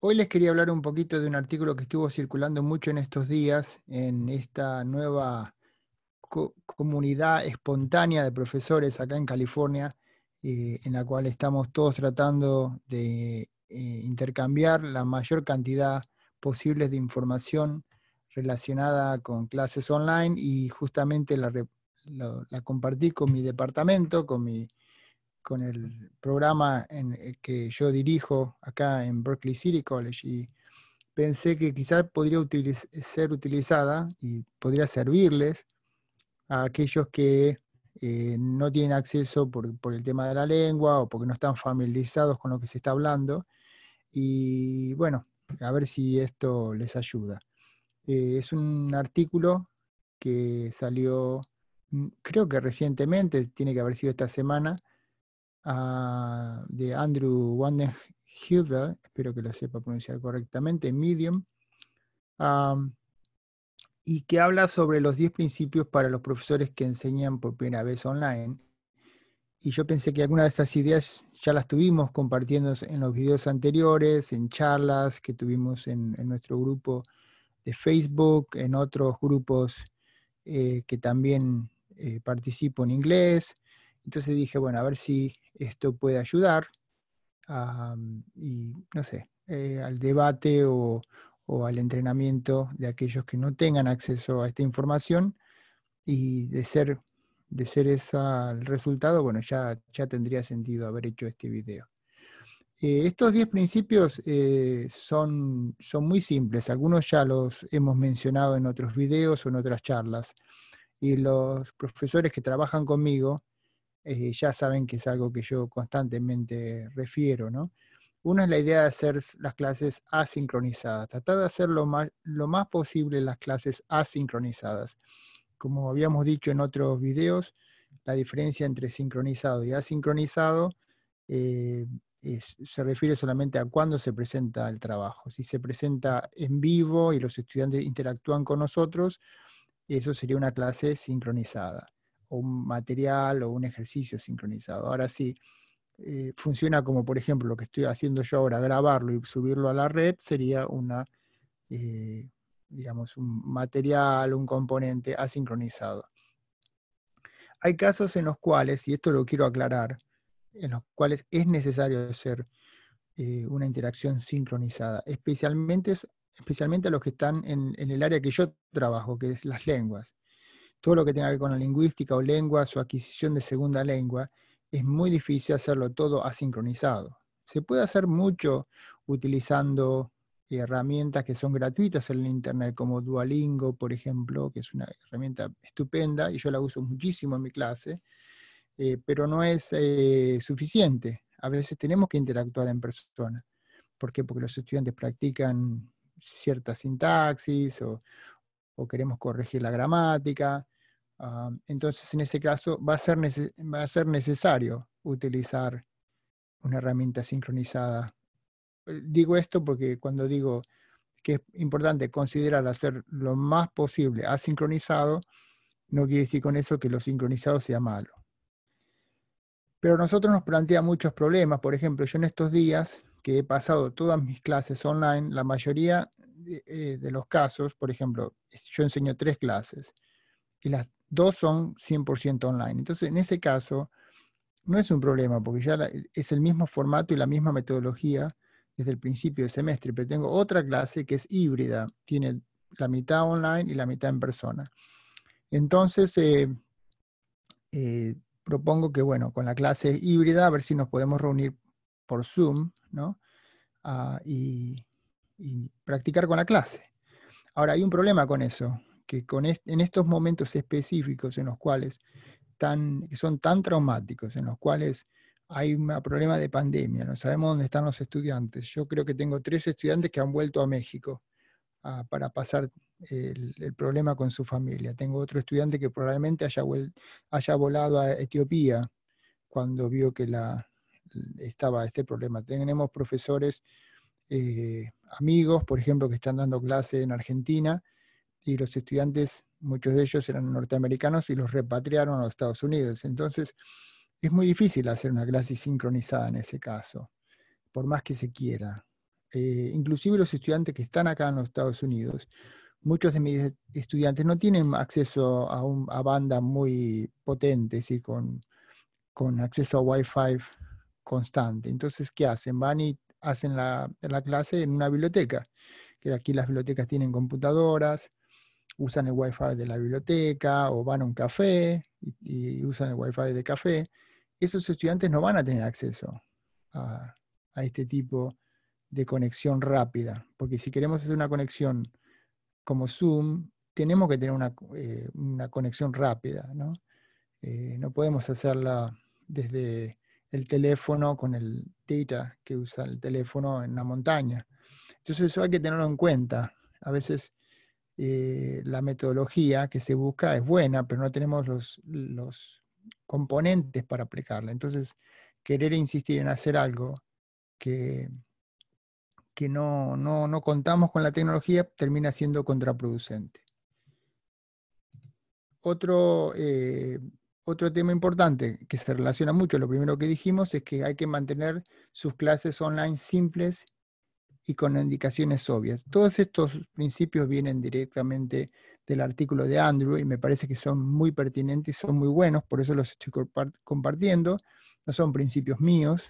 Hoy les quería hablar un poquito de un artículo que estuvo circulando mucho en estos días en esta nueva comunidad espontánea de profesores acá en California, eh, en la cual estamos todos tratando de eh, intercambiar la mayor cantidad posible de información relacionada con clases online y justamente la, la compartí con mi departamento, con mi con el programa en el que yo dirijo acá en Berkeley City College y pensé que quizás podría ser utilizada y podría servirles a aquellos que eh, no tienen acceso por, el tema de la lengua o porque no están familiarizados con lo que se está hablando. Y bueno, a ver si esto les ayuda. Eh, es un artículo que salió, mm, creo que recientemente, tiene que haber sido esta semana, de Andrew Wandenhuber, espero que lo sepa pronunciar correctamente, Medium, y que habla sobre los 10 principios para los profesores que enseñan por primera vez online. Y yo pensé que algunas de estas ideas ya las tuvimos compartiendo en los videos anteriores, en charlas que tuvimos en, nuestro grupo de Facebook, en otros grupos eh, que también eh, participo en inglés. Entonces dije, bueno, a ver si esto puede ayudar y, no sé, eh, al debate o, al entrenamiento de aquellos que no tengan acceso a esta información y de ser, de ser ese el resultado, bueno, ya, ya tendría sentido haber hecho este video. Eh, estos 10 principios eh, son, son muy simples, algunos ya los hemos mencionado en otros videos o en otras charlas, y los profesores que trabajan conmigo eh, ya saben que es algo que yo constantemente refiero, ¿no? Una es la idea de hacer las clases asincronizadas, tratar de hacer lo más, lo más posible las clases asincronizadas. Como habíamos dicho en otros videos, la diferencia entre sincronizado y asincronizado eh, se refiere solamente a cuándo se presenta el trabajo. Si se presenta en vivo y los estudiantes interactúan con nosotros, eso sería una clase sincronizada un material o un ejercicio sincronizado. Ahora sí, eh, funciona como por ejemplo lo que estoy haciendo yo ahora, grabarlo y subirlo a la red, sería una, eh, digamos, un material, un componente asincronizado. Hay casos en los cuales, y esto lo quiero aclarar, en los cuales es necesario hacer eh, una interacción sincronizada, especialmente, especialmente a los que están en, en el área que yo trabajo, que es las lenguas todo lo que tenga que ver con la lingüística o lengua, su adquisición de segunda lengua, es muy difícil hacerlo todo asincronizado. Se puede hacer mucho utilizando herramientas que son gratuitas en el Internet, como Duolingo, por ejemplo, que es una herramienta estupenda y yo la uso muchísimo en mi clase, eh, pero no es eh, suficiente. A veces tenemos que interactuar en persona. ¿Por qué? Porque los estudiantes practican cierta sintaxis o, o queremos corregir la gramática. Ah, entonces, en ese caso, va a, ser va a ser necesario utilizar una herramienta sincronizada. Eh, digo esto porque cuando digo que es importante considerar hacer lo más posible asincronizado, no quiere decir con eso que lo sincronizado sea malo. Pero a nosotros nos plantea muchos problemas. Por ejemplo, yo en estos días que he pasado todas mis clases online, la mayoría eh, de, los casos, por ejemplo, yo enseño tres clases y las dos son 100% online. Entonces, en ese caso, no es un problema porque ya es el mismo formato y la misma metodología desde el principio del semestre, pero tengo otra clase que es híbrida, tiene la mitad online y la mitad en persona. Entonces, eh, eh, propongo que, bueno, con la clase híbrida, a ver si nos podemos reunir por Zoom, ¿no? Ah, y, y practicar con la clase. Ahora, hay un problema con eso, que con en estos momentos específicos en los cuales tan, son tan traumáticos, en los cuales hay un problema de pandemia, no sabemos dónde están los estudiantes. Yo creo que tengo tres estudiantes que han vuelto a México ah, para pasar el, problema con su familia. Tengo otro estudiante que probablemente haya, haya volado a Etiopía cuando vio que la, estaba este problema. Tenemos profesores eh, amigos, por ejemplo, que están dando clase en Argentina y los estudiantes, muchos de ellos eran norteamericanos y los repatriaron a los Estados Unidos. Entonces, es muy difícil hacer una clase sincronizada en ese caso, por más que se quiera. eh, inclusive los estudiantes que están acá en los Estados Unidos, muchos de mis estudiantes no tienen acceso a, un, banda muy potente, es decir, con, con acceso a Wi-Fi constante. Entonces, ¿qué hacen? Van y hacen la, la, clase en una biblioteca, que aquí las bibliotecas tienen computadoras, usan el Wi-Fi de la biblioteca o van a un café y, usan el Wi-Fi de café. Esos estudiantes no van a tener acceso a, a este tipo de conexión rápida, porque si queremos hacer una conexión como Zoom, tenemos que tener una, eh, conexión rápida, ¿no? Eh, no podemos hacerla desde el teléfono con el data que usa el teléfono en la montaña. Entonces eso hay que tenerlo en cuenta. A veces eh, la metodología que se busca es buena, pero no tenemos los, los componentes para aplicarla. Entonces, querer insistir en hacer algo que, que no, no, contamos con la tecnología termina siendo contraproducente. Otro, eh, otro tema importante que se relaciona mucho lo primero que dijimos es que hay que mantener sus clases online simples y con indicaciones obvias. Todos estos principios vienen directamente del artículo de Andrew y me parece que son muy pertinentes y son muy buenos, por eso los estoy compartiendo. No son principios míos,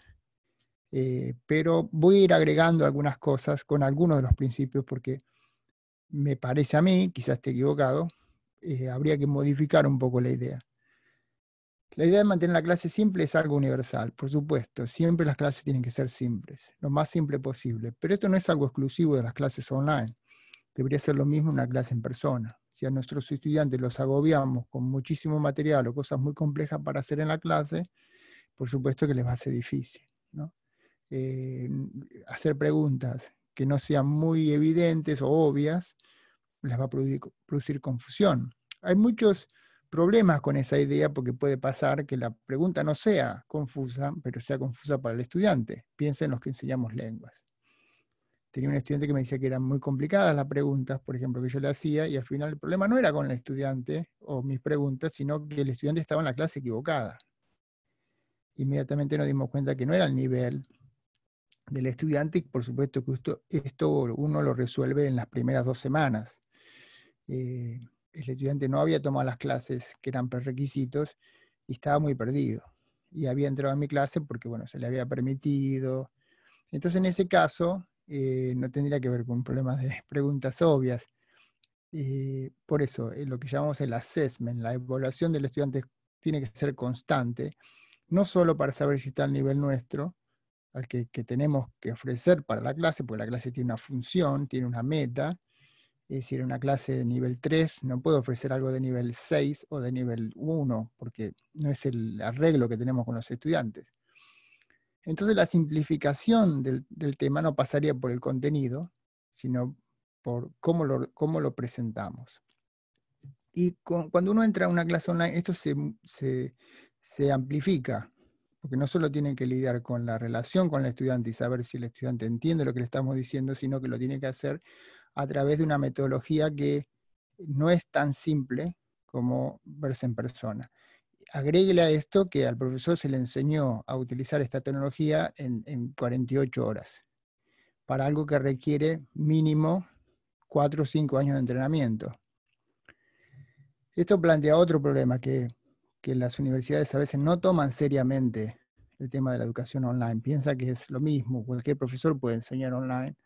eh, pero voy a ir agregando algunas cosas con algunos de los principios porque me parece a mí, quizás esté equivocado, eh, habría que modificar un poco la idea. La idea de mantener la clase simple es algo universal, por supuesto, siempre las clases tienen que ser simples, lo más simple posible, pero esto no es algo exclusivo de las clases online, debería ser lo mismo una clase en persona. Si a nuestros estudiantes los agobiamos con muchísimo material o cosas muy complejas para hacer en la clase, por supuesto que les va a ser difícil. Eh, hacer preguntas que no sean muy evidentes o obvias, les va a producir, confusión. Hay muchos problemas con esa idea porque puede pasar que la pregunta no sea confusa, pero sea confusa para el estudiante. Piensa en los que enseñamos lenguas. Tenía un estudiante que me decía que eran muy complicadas las preguntas, por ejemplo, que yo le hacía, y al final el problema no era con el estudiante o mis preguntas, sino que el estudiante estaba en la clase equivocada. Inmediatamente nos dimos cuenta que no era el nivel del estudiante y por supuesto que esto, uno lo resuelve en las primeras dos semanas. Eh, el estudiante no había tomado las clases que eran prerequisitos y estaba muy perdido. Y había entrado a mi clase porque, bueno, se le había permitido. Entonces, en ese caso, eh, no tendría que ver con problemas de preguntas obvias. Eh, por eso, lo que llamamos el assessment, la evaluación del estudiante tiene que ser constante, no solo para saber si está al nivel nuestro, al que, tenemos que ofrecer para la clase, porque la clase tiene una función, tiene una meta. Es decir, una clase de nivel 3 no puedo ofrecer algo de nivel 6 o de nivel 1, porque no es el arreglo que tenemos con los estudiantes. Entonces la simplificación del, tema no pasaría por el contenido, sino por cómo lo, presentamos. Y cuando uno entra a una clase online, esto se, se, se amplifica porque no solo tiene que lidiar con la relación con el estudiante y saber si el estudiante entiende lo que le estamos diciendo, sino que lo tiene que hacer a través de una metodología que no es tan simple como verse en persona. Agréguele a esto que al profesor se le enseñó a utilizar esta tecnología en, en 48 horas, para algo que requiere mínimo 4 o 5 años de entrenamiento. Esto plantea otro problema, que que las universidades a veces no toman seriamente el tema de la educación online. Piensa que es lo mismo, cualquier profesor puede enseñar online.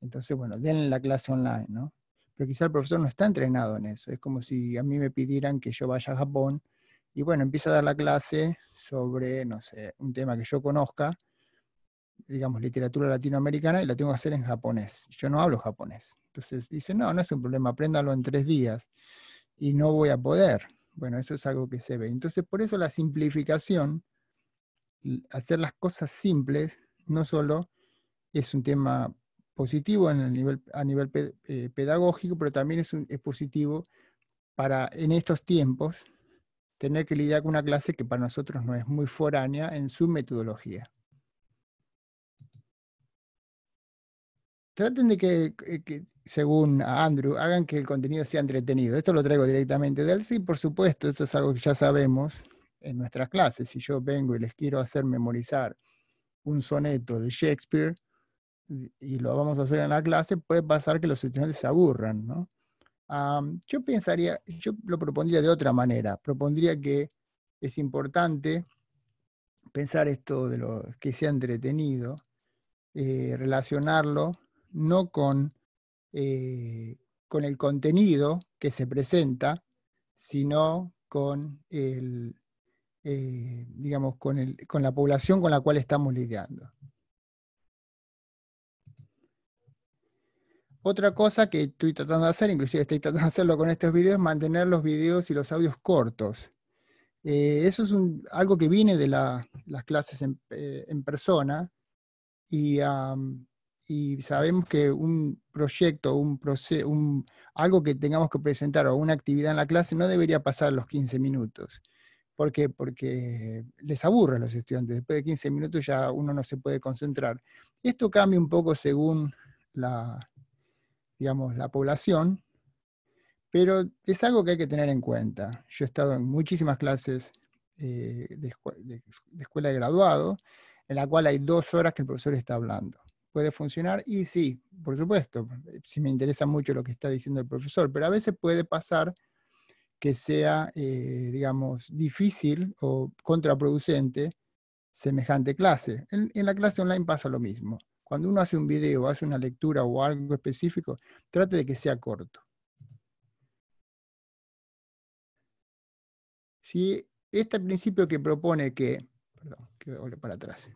Entonces, bueno, denle la clase online, ¿no? Pero quizá el profesor no está entrenado en eso. Es como si a mí me pidieran que yo vaya a Japón y bueno, empiezo a dar la clase sobre, no sé, un tema que yo conozca, digamos, literatura latinoamericana, y la tengo que hacer en japonés. Yo no hablo japonés. Entonces dice, no, no es un problema, apréndalo en tres días. Y no voy a poder. Bueno, eso es algo que se ve. Entonces, por eso la simplificación, hacer las cosas simples, no solo es un tema positivo en el nivel, a nivel eh, pedagógico, pero también es, es positivo para en estos tiempos tener que lidiar con una clase que para nosotros no es muy foránea en su metodología. traten de que, según Andrew, hagan que el contenido sea entretenido. Esto lo traigo directamente de él. Sí, por supuesto, eso es algo que ya sabemos en nuestras clases. Si yo vengo y les quiero hacer memorizar un soneto de Shakespeare, y lo vamos a hacer en la clase, puede pasar que los estudiantes se aburran, ¿no? yo pensaría, yo lo propondría de otra manera, propondría que es importante pensar esto de lo que sea entretenido, eh, relacionarlo no con, eh, con el contenido que se presenta, sino con el, eh, digamos, con, el, con la población con la cual estamos lidiando. Otra cosa que estoy tratando de hacer, inclusive estoy tratando de hacerlo con estos videos, es mantener los videos y los audios cortos. Eh, eso es algo que viene de las clases en, eh, persona y, sabemos que un proyecto, un, algo que tengamos que presentar o una actividad en la clase no debería pasar los 15 minutos. ¿Por qué? Porque les aburre a los estudiantes. Después de 15 minutos ya uno no se puede concentrar. Esto cambia un poco según la, digamos, la población, pero es algo que hay que tener en cuenta. Yo he estado en muchísimas clases eh, de, escuela de graduado, en la cual hay dos horas que el profesor está hablando. ¿Puede funcionar? Y sí, por supuesto, si me interesa mucho lo que está diciendo el profesor, pero a veces puede pasar que sea, eh, digamos, difícil o contraproducente semejante clase. en la clase online pasa lo mismo. Cuando uno hace un video, hace una lectura o algo específico, trate de que sea corto. Si este principio que propone que, perdón, que volver para atrás.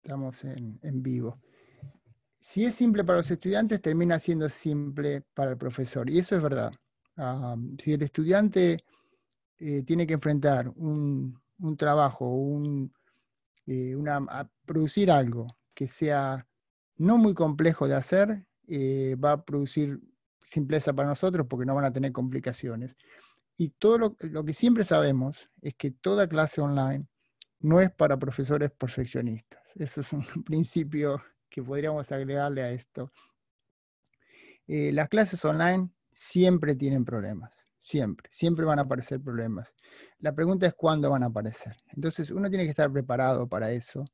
Estamos en, vivo. Si es simple para los estudiantes, termina siendo simple para el profesor. Y eso es verdad. Ah, si el estudiante eh, tiene que enfrentar un, un trabajo, eh, producir algo que sea no muy complejo de hacer, eh, va a producir simpleza para nosotros porque no van a tener complicaciones. Y todo lo, lo, que siempre sabemos es que toda clase online no es para profesores perfeccionistas. Eso es un principio que podríamos agregarle a esto. Eh, las clases online siempre tienen problemas. Siempre, siempre van a aparecer problemas. La pregunta es cuándo van a aparecer. Entonces uno tiene que estar preparado para eso,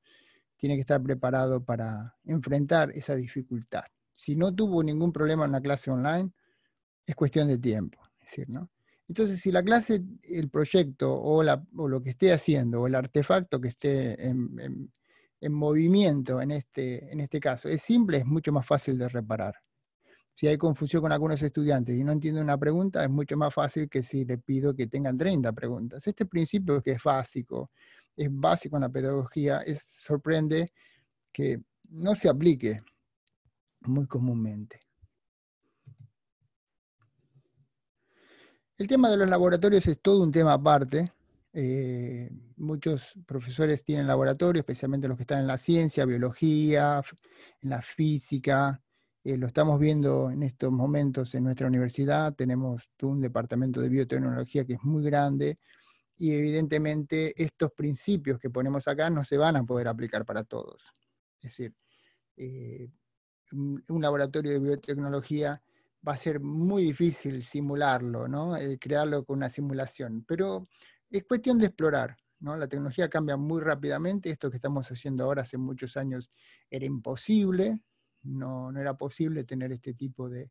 tiene que estar preparado para enfrentar esa dificultad. Si no tuvo ningún problema en la clase online, es cuestión de tiempo. decir, ¿no? Entonces, si la clase, el proyecto o, lo que esté haciendo o el artefacto que esté en, movimiento en este, en este caso es simple, es mucho más fácil de reparar si hay confusión con algunos estudiantes y no entienden una pregunta, es mucho más fácil que si le pido que tengan 30 preguntas. Este principio que es básico, es básico en la pedagogía, es, sorprende que no se aplique muy comúnmente. El tema de los laboratorios es todo un tema aparte. Eh, muchos profesores tienen laboratorios, especialmente los que están en la ciencia, biología, en la física, eh, lo estamos viendo en estos momentos en nuestra universidad, tenemos un departamento de biotecnología que es muy grande y evidentemente estos principios que ponemos acá no se van a poder aplicar para todos. Es decir, eh, un laboratorio de biotecnología va a ser muy difícil simularlo, ¿no? Eh, crearlo con una simulación, pero es cuestión de explorar. ¿no? La tecnología cambia muy rápidamente, esto que estamos haciendo ahora hace muchos años era imposible, no, era posible tener este tipo de,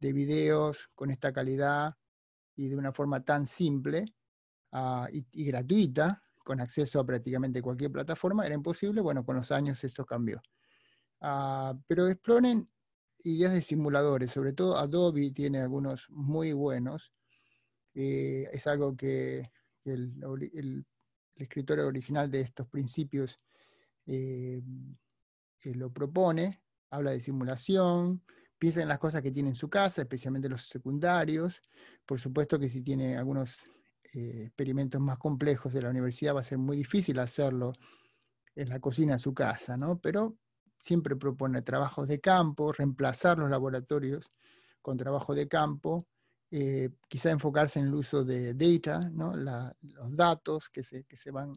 videos con esta calidad y de una forma tan simple ah, y, gratuita, con acceso a prácticamente cualquier plataforma, era imposible. Bueno, con los años esto cambió. Ah, pero exploren ideas de simuladores, sobre todo Adobe tiene algunos muy buenos. Eh, es algo que el, el, escritor original de estos principios eh, eh, lo propone habla de simulación, piensa en las cosas que tiene en su casa, especialmente los secundarios. Por supuesto que si tiene algunos eh, experimentos más complejos de la universidad va a ser muy difícil hacerlo en la cocina de su casa, ¿no? Pero siempre propone trabajos de campo, reemplazar los laboratorios con trabajo de campo, eh, quizá enfocarse en el uso de data, ¿no? los datos que se, se, van,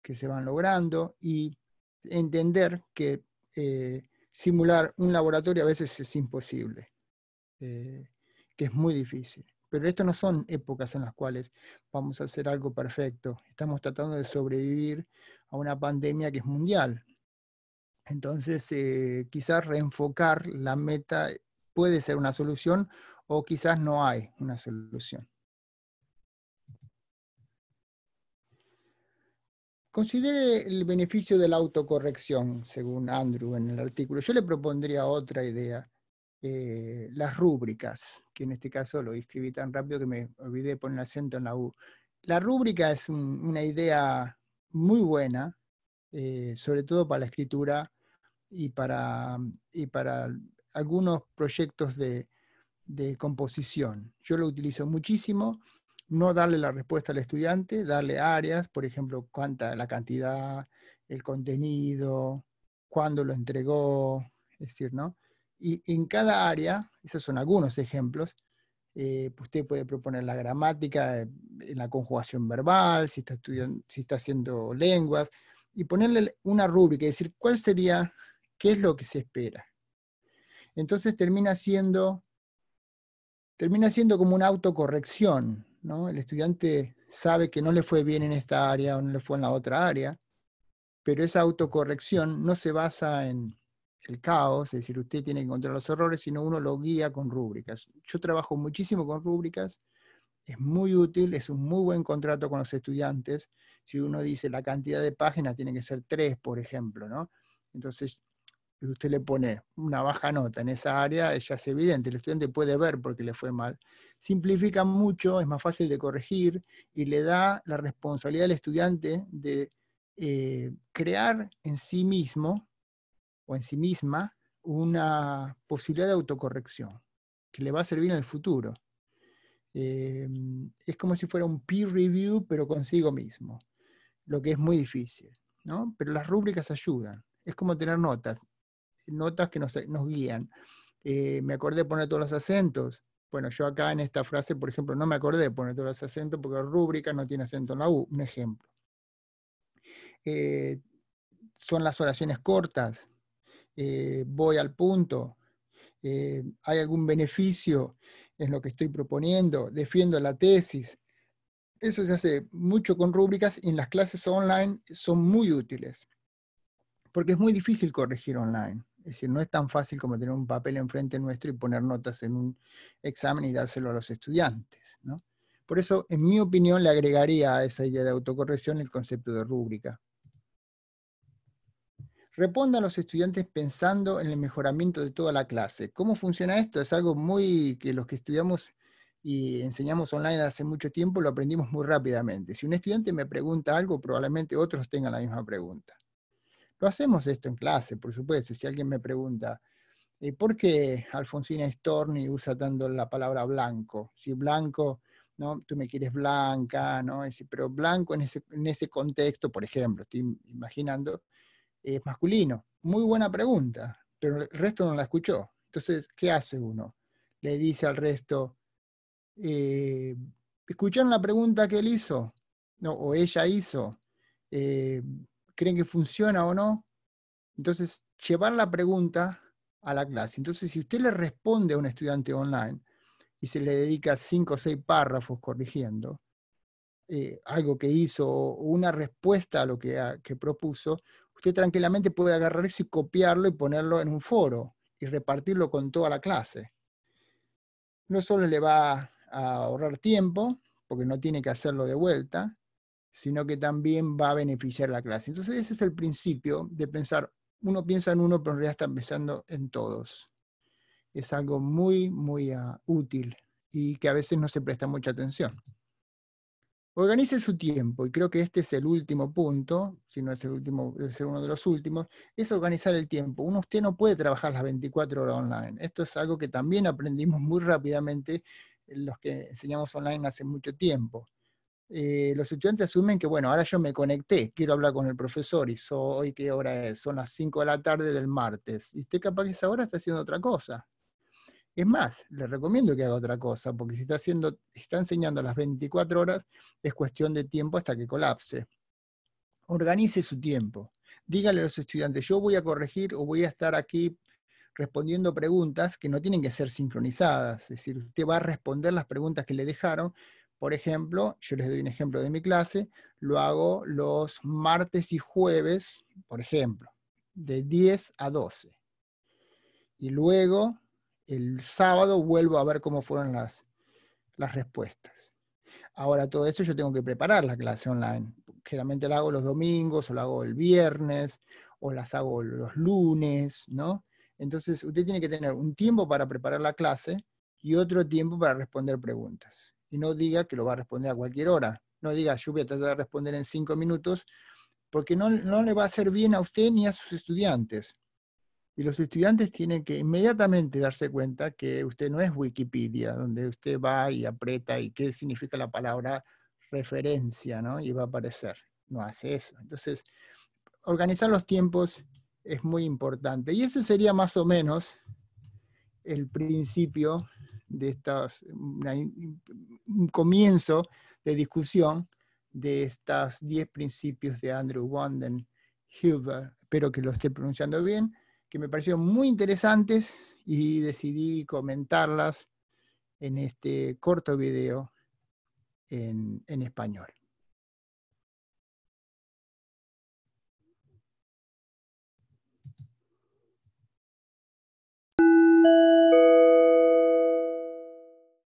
que se van logrando y entender que eh, simular un laboratorio a veces es imposible, eh, que es muy difícil. Pero esto no son épocas en las cuales vamos a hacer algo perfecto. Estamos tratando de sobrevivir a una pandemia que es mundial. Entonces, eh, quizás reenfocar la meta puede ser una solución o quizás no hay una solución. Considere el beneficio de la autocorrección, según Andrew en el artículo. Yo le propondría otra idea, eh, las rúbricas, que en este caso lo escribí tan rápido que me olvidé poner acento en la U. La rúbrica es una idea muy buena, eh, sobre todo para la escritura y para, y para algunos proyectos de, de composición. Yo lo utilizo muchísimo, no darle la respuesta al estudiante, darle áreas, por ejemplo, cuánta la cantidad, el contenido, cuándo lo entregó, es decir, ¿no? Y en cada área, esos son algunos ejemplos, eh, usted puede proponer la gramática en la conjugación verbal, si está, estudiando, si está haciendo lenguas, y ponerle una rúbrica, y decir cuál sería, qué es lo que se espera. Entonces termina siendo, termina siendo como una autocorrección, ¿no? El estudiante sabe que no le fue bien en esta área o no le fue en la otra área, pero esa autocorrección no se basa en el caos, es decir, usted tiene que encontrar los errores, sino uno lo guía con rúbricas. Yo trabajo muchísimo con rúbricas, es muy útil, es un muy buen contrato con los estudiantes. Si uno dice la cantidad de páginas tiene que ser tres, por ejemplo, ¿no? Entonces, y usted le pone una baja nota en esa área, ya es evidente, el estudiante puede ver por qué le fue mal. Simplifica mucho, es más fácil de corregir y le da la responsabilidad al estudiante de eh, crear en sí mismo o en sí misma una posibilidad de autocorrección que le va a servir en el futuro. Eh, es como si fuera un peer review, pero consigo mismo, lo que es muy difícil. ¿no? Pero las rúbricas ayudan. Es como tener notas notas que nos, guían. Eh, me acordé de poner todos los acentos. Bueno, yo acá en esta frase, por ejemplo, no me acordé de poner todos los acentos porque rúbrica no tiene acento en la U, un ejemplo. Eh, son las oraciones cortas, eh, voy al punto, hay algún beneficio en lo que estoy proponiendo, defiendo la tesis. Eso se hace mucho con rúbricas y en las clases online son muy útiles, porque es muy difícil corregir online. Es decir, no es tan fácil como tener un papel enfrente nuestro y poner notas en un examen y dárselo a los estudiantes. Por eso, en mi opinión, le agregaría a esa idea de autocorrección el concepto de rúbrica. Respondan los estudiantes pensando en el mejoramiento de toda la clase. ¿Cómo funciona esto? Es algo muy que los que estudiamos y enseñamos online hace mucho tiempo lo aprendimos muy rápidamente. Si un estudiante me pregunta algo, probablemente otros tengan la misma pregunta. Lo hacemos esto en clase, por supuesto. Si alguien me pregunta, ¿por qué Alfonsina Storni usa tanto la palabra blanco? Si blanco, ¿no? Tú me quieres blanca, ¿no? pero blanco en ese, en ese contexto, por ejemplo, estoy imaginando, es masculino. Muy buena pregunta, pero el resto no la escuchó. Entonces, ¿qué hace uno? Le dice al resto, eh, ¿escucharon la pregunta que él hizo? No, o ella hizo. Eh, creen que funciona o no. Entonces, llevar la pregunta a la clase. Entonces, si usted le responde a un estudiante online y se le dedica cinco o seis párrafos corrigiendo eh, algo que hizo o una respuesta a lo que, que propuso, usted tranquilamente puede agarrar eso y copiarlo y ponerlo en un foro y repartirlo con toda la clase. No solo le va a ahorrar tiempo, porque no tiene que hacerlo de vuelta, sino que también va a beneficiar la clase. Entonces ese es el principio de pensar, uno piensa en uno, pero en realidad está pensando en todos. Es algo muy, muy ah, útil y que a veces no se presta mucha atención. Organice su tiempo, y creo que este es el último punto, si no es el último, debe ser uno de los últimos, es organizar el tiempo. Uno, usted no puede trabajar las 24 horas online. Esto es algo que también aprendimos muy rápidamente los que enseñamos online hace mucho tiempo. Eh, los estudiantes asumen que, bueno, ahora yo me conecté, quiero hablar con el profesor y hoy qué hora es, son las 5 de la tarde del martes, y usted capaz que esa hora está haciendo otra cosa. Es más, le recomiendo que haga otra cosa, porque si está, haciendo, está enseñando las 24 horas, es cuestión de tiempo hasta que colapse. Organice su tiempo. Dígale a los estudiantes, yo voy a corregir o voy a estar aquí respondiendo preguntas que no tienen que ser sincronizadas. Es decir, usted va a responder las preguntas que le dejaron. Por ejemplo, yo les doy un ejemplo de mi clase, lo hago los martes y jueves, por ejemplo, de 10 a 12. Y luego, el sábado, vuelvo a ver cómo fueron las, las respuestas. Ahora, todo esto yo tengo que preparar la clase online. Generalmente la hago los domingos, o la hago el viernes, o las hago los lunes, ¿no? Entonces, usted tiene que tener un tiempo para preparar la clase y otro tiempo para responder preguntas. Y no diga que lo va a responder a cualquier hora. No diga, yo voy a tratar de responder en cinco minutos, porque no, no le va a hacer bien a usted ni a sus estudiantes. Y los estudiantes tienen que inmediatamente darse cuenta que usted no es Wikipedia, donde usted va y aprieta y qué significa la palabra referencia, ¿no? Y va a aparecer. No hace eso. Entonces, organizar los tiempos es muy importante. Y ese sería más o menos el principio de estas, mm, un comienzo de discusión de estos 10 principios de Andrew Wanden Hilbert. Espero que lo esté pronunciando bien, que me parecieron muy interesantes y decidí comentarlas en este corto video en, en español.